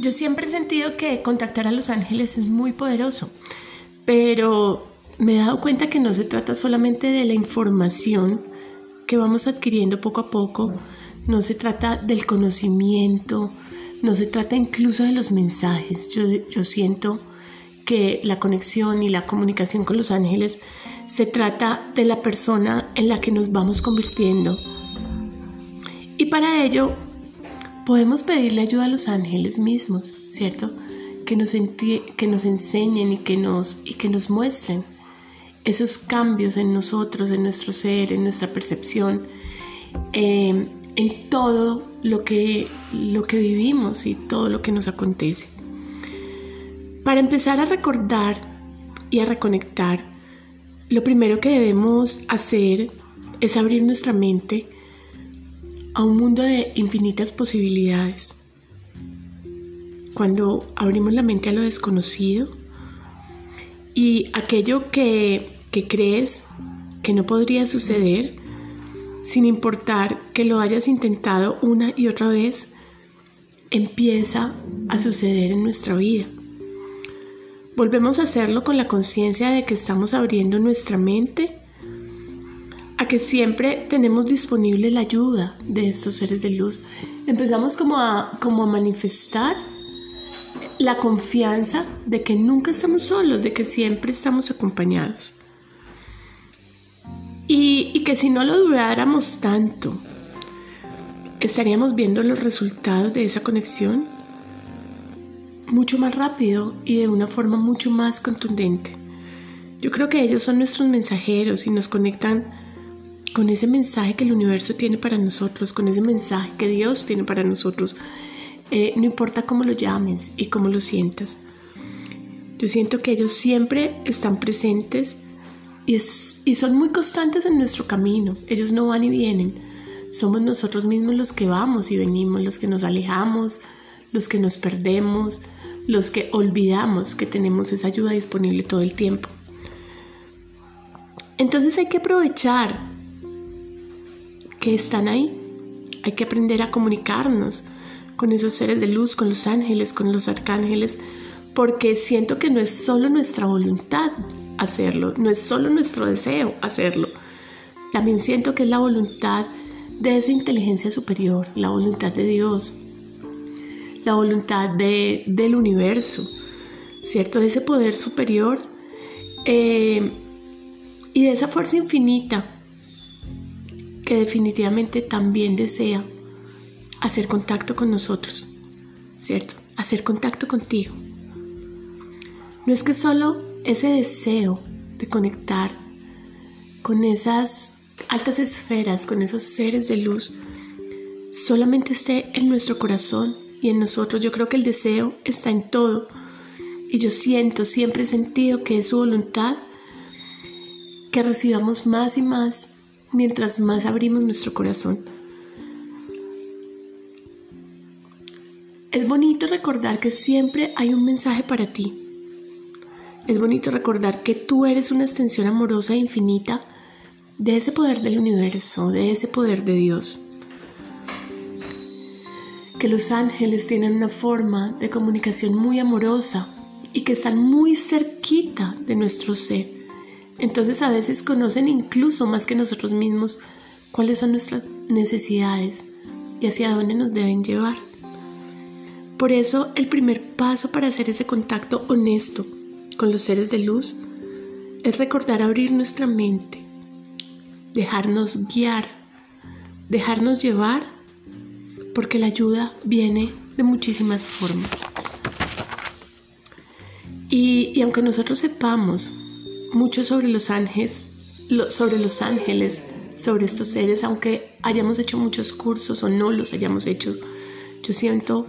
yo siempre he sentido que contactar a los ángeles es muy poderoso, pero me he dado cuenta que no se trata solamente de la información que vamos adquiriendo poco a poco, no se trata del conocimiento, no se trata incluso de los mensajes. Yo, yo siento que la conexión y la comunicación con los ángeles se trata de la persona en la que nos vamos convirtiendo. Y para ello podemos pedirle ayuda a los ángeles mismos, ¿cierto? Que nos, que nos enseñen y que nos, y que nos muestren esos cambios en nosotros, en nuestro ser, en nuestra percepción, eh, en todo lo que, lo que vivimos y todo lo que nos acontece. Para empezar a recordar y a reconectar, lo primero que debemos hacer es abrir nuestra mente a un mundo de infinitas posibilidades. Cuando abrimos la mente a lo desconocido y aquello que, que crees que no podría suceder, sin importar que lo hayas intentado una y otra vez, empieza a suceder en nuestra vida. Volvemos a hacerlo con la conciencia de que estamos abriendo nuestra mente a que siempre tenemos disponible la ayuda de estos seres de luz. Empezamos como a, como a manifestar la confianza de que nunca estamos solos, de que siempre estamos acompañados. Y, y que si no lo dudáramos tanto, estaríamos viendo los resultados de esa conexión mucho más rápido y de una forma mucho más contundente. Yo creo que ellos son nuestros mensajeros y nos conectan con ese mensaje que el universo tiene para nosotros, con ese mensaje que Dios tiene para nosotros. Eh, no importa cómo lo llames y cómo lo sientas. Yo siento que ellos siempre están presentes y, y son muy constantes en nuestro camino. Ellos no van y vienen. Somos nosotros mismos los que vamos y venimos, los que nos alejamos, los que nos perdemos, los que olvidamos que tenemos esa ayuda disponible todo el tiempo. Entonces hay que aprovechar que están ahí. Hay que aprender a comunicarnos con esos seres de luz, con los ángeles, con los arcángeles, porque siento que no es solo nuestra voluntad hacerlo, no es solo nuestro deseo hacerlo. También siento que es la voluntad de esa inteligencia superior, la voluntad de Dios, la voluntad de, del universo, ¿cierto? De ese poder superior eh, y de esa fuerza infinita que definitivamente también desea hacer contacto con nosotros, ¿cierto? Hacer contacto contigo. No es que solo ese deseo de conectar con esas altas esferas, con esos seres de luz, solamente esté en nuestro corazón y en nosotros. Yo creo que el deseo está en todo. Y yo siento, siempre he sentido que es su voluntad que recibamos más y más mientras más abrimos nuestro corazón. Es bonito recordar que siempre hay un mensaje para ti. Es bonito recordar que tú eres una extensión amorosa e infinita de ese poder del universo, de ese poder de Dios. Que los ángeles tienen una forma de comunicación muy amorosa y que están muy cerquita de nuestro ser entonces a veces conocen incluso más que nosotros mismos cuáles son nuestras necesidades y hacia dónde nos deben llevar. Por eso el primer paso para hacer ese contacto honesto con los seres de luz es recordar abrir nuestra mente, dejarnos guiar, dejarnos llevar, porque la ayuda viene de muchísimas formas. Y, aunque nosotros sepamos mucho sobre los ángeles, sobre los ángeles, sobre estos seres, aunque hayamos hecho muchos cursos o no los hayamos hecho. Yo siento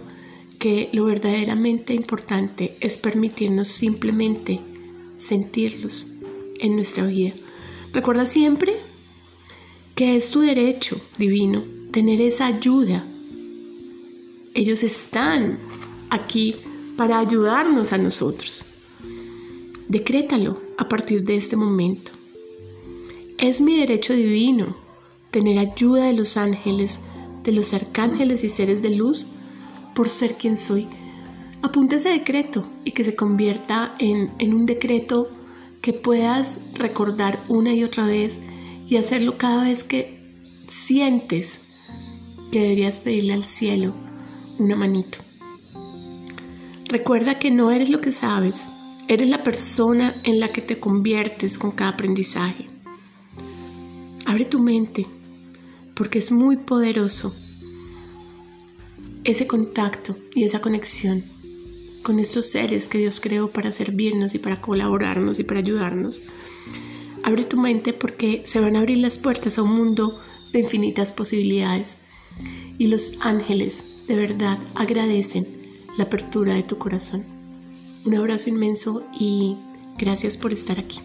que lo verdaderamente importante es permitirnos simplemente sentirlos en nuestra vida. Recuerda siempre que es tu derecho divino tener esa ayuda. Ellos están aquí para ayudarnos a nosotros. Decrétalo a partir de este momento. Es mi derecho divino tener ayuda de los ángeles, de los arcángeles y seres de luz por ser quien soy. Apunta ese decreto y que se convierta en, en un decreto que puedas recordar una y otra vez y hacerlo cada vez que sientes que deberías pedirle al cielo una manito. Recuerda que no eres lo que sabes, eres la persona en la que te conviertes con cada aprendizaje. Abre tu mente, porque es muy poderoso ese contacto y esa conexión con estos seres que Dios creó para servirnos y para colaborarnos y para ayudarnos. Abre tu mente porque se van a abrir las puertas a un mundo de infinitas posibilidades y los ángeles de verdad agradecen la apertura de tu corazón. Un abrazo inmenso y gracias por estar aquí.